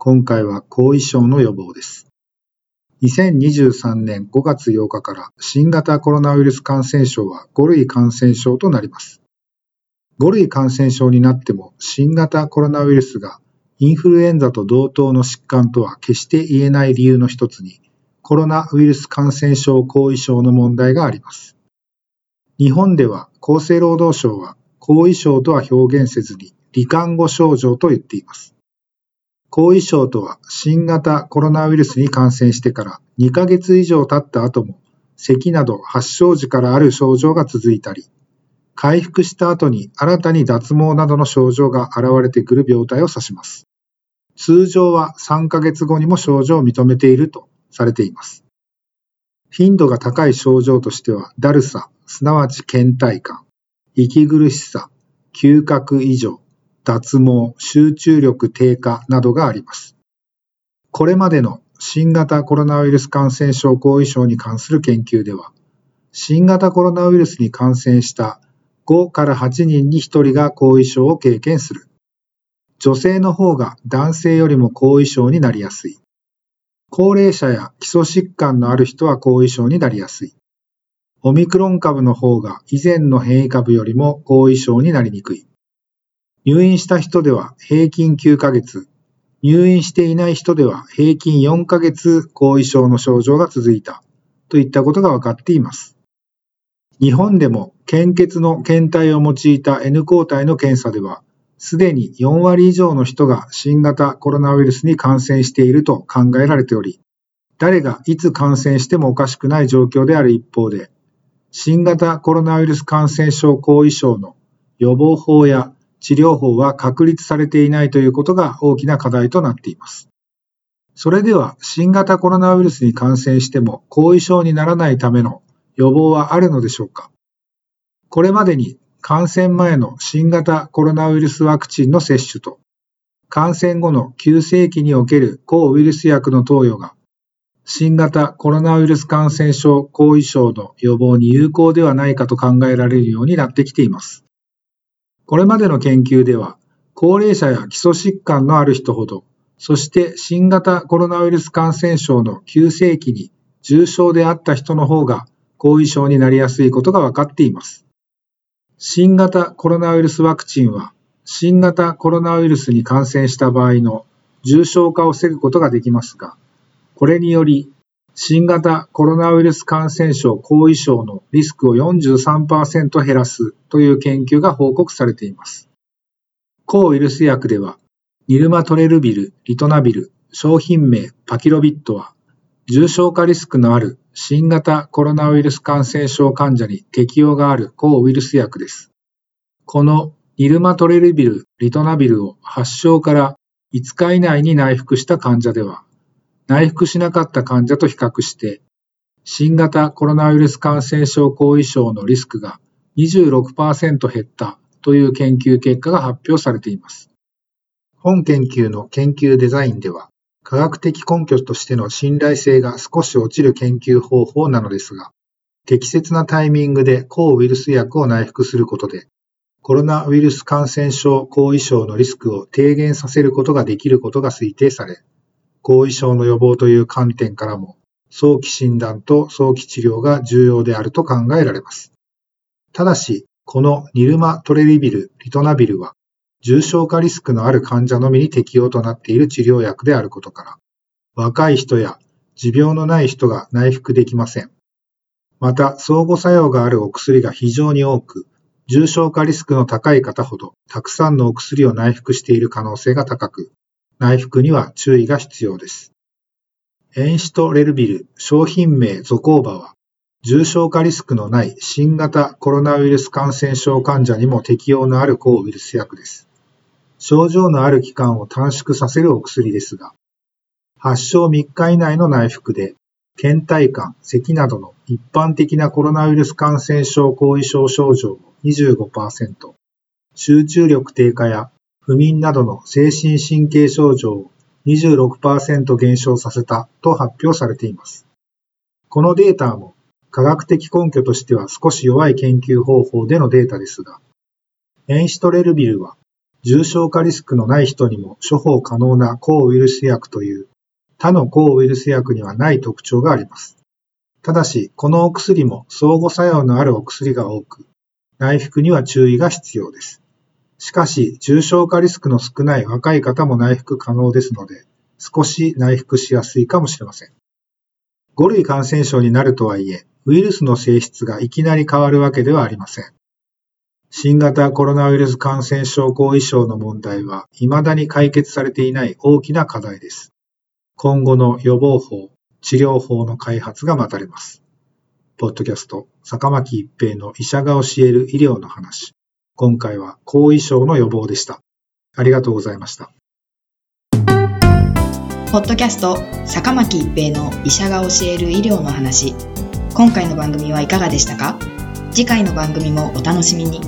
今回は後遺症の予防です。2023年5月8日から新型コロナウイルス感染症は5類感染症となります。5類感染症になっても新型コロナウイルスがインフルエンザと同等の疾患とは決して言えない理由の一つにコロナウイルス感染症後遺症の問題があります。日本では厚生労働省は後遺症とは表現せずに、罹患後症状と言っています。後遺症とは、新型コロナウイルスに感染してから2ヶ月以上経った後も、咳など発症時からある症状が続いたり、回復した後に新たに脱毛などの症状が現れてくる病態を指します。通常は3ヶ月後にも症状を認めているとされています。頻度が高い症状としては、だるさ、すなわち倦怠感、息苦しさ、嗅覚異常、脱毛、集中力低下などがあります。これまでの新型コロナウイルス感染症後遺症に関する研究では、新型コロナウイルスに感染した5から8人に1人が後遺症を経験する。女性の方が男性よりも後遺症になりやすい。高齢者や基礎疾患のある人は後遺症になりやすい。オミクロン株の方が以前の変異株よりも後遺症になりにくい。入院した人では平均9ヶ月、入院していない人では平均4ヶ月後遺症の症状が続いたといったことが分かっています。日本でも献血の検体を用いた N 抗体の検査では、すでに4割以上の人が新型コロナウイルスに感染していると考えられており、誰がいつ感染してもおかしくない状況である一方で、新型コロナウイルス感染症後遺症の予防法や治療法は確立されていないということが大きな課題となっています。それでは新型コロナウイルスに感染しても後遺症にならないための予防はあるのでしょうか？これまでに感染前の新型コロナウイルスワクチンの接種と感染後の急性期における抗ウイルス薬の投与が新型コロナウイルス感染症後遺症の予防に有効ではないかと考えられるようになってきています。これまでの研究では、高齢者や基礎疾患のある人ほど、そして新型コロナウイルス感染症の急性期に重症であった人の方が後遺症になりやすいことが分かっています。新型コロナウイルスワクチンは、新型コロナウイルスに感染した場合の重症化を防ぐことができますが、これにより、新型コロナウイルス感染症後遺症のリスクを43%減らすという研究が報告されています。抗ウイルス薬では、ニルマトレルビル、リトナビル、商品名パキロビットは、重症化リスクのある新型コロナウイルス感染症患者に適用がある抗ウイルス薬です。このニルマトレルビル、リトナビルを発症から5日以内に内服した患者では、内服しなかった患者と比較して、新型コロナウイルス感染症後遺症のリスクが26%減ったという研究結果が発表されています。本研究の研究デザインでは、科学的根拠としての信頼性が少し落ちる研究方法なのですが、適切なタイミングで抗ウイルス薬を内服することで、コロナウイルス感染症後遺症のリスクを低減させることができることが推定され、後遺症の予防という観点からも、早期診断と早期治療が重要であると考えられます。ただし、このニルマトレリビル、リトナビルは、重症化リスクのある患者のみに適用となっている治療薬であることから、若い人や持病のない人が内服できません。また、相互作用があるお薬が非常に多く、重症化リスクの高い方ほど、たくさんのお薬を内服している可能性が高く、内服には注意が必要です。エンシトレルビル商品名ゾコーバは、重症化リスクのない新型コロナウイルス感染症患者にも適用のある抗ウイルス薬です。症状のある期間を短縮させるお薬ですが、発症3日以内の内服で、倦怠感、咳などの一般的なコロナウイルス感染症後遺症症状を25%、集中力低下や不眠などの精神神経症状を26%減少させたと発表されています。このデータも科学的根拠としては少し弱い研究方法でのデータですが、エンシトレルビルは重症化リスクのない人にも処方可能な抗ウイルス薬という他の抗ウイルス薬にはない特徴があります。ただし、このお薬も相互作用のあるお薬が多く、内服には注意が必要です。しかし、重症化リスクの少ない若い方も内服可能ですので、少し内服しやすいかもしれません。5類感染症になるとはいえ、ウイルスの性質がいきなり変わるわけではありません。新型コロナウイルス感染症後遺症の問題は未だに解決されていない大きな課題です。今後の予防法、治療法の開発が待たれます。ポッドキャスト、坂巻一平の医者が教える医療の話。今回は後遺症の予防でした。ありがとうございました。ポッドキャスト、坂巻一平の医者が教える医療の話。今回の番組はいかがでしたか？次回の番組もお楽しみに。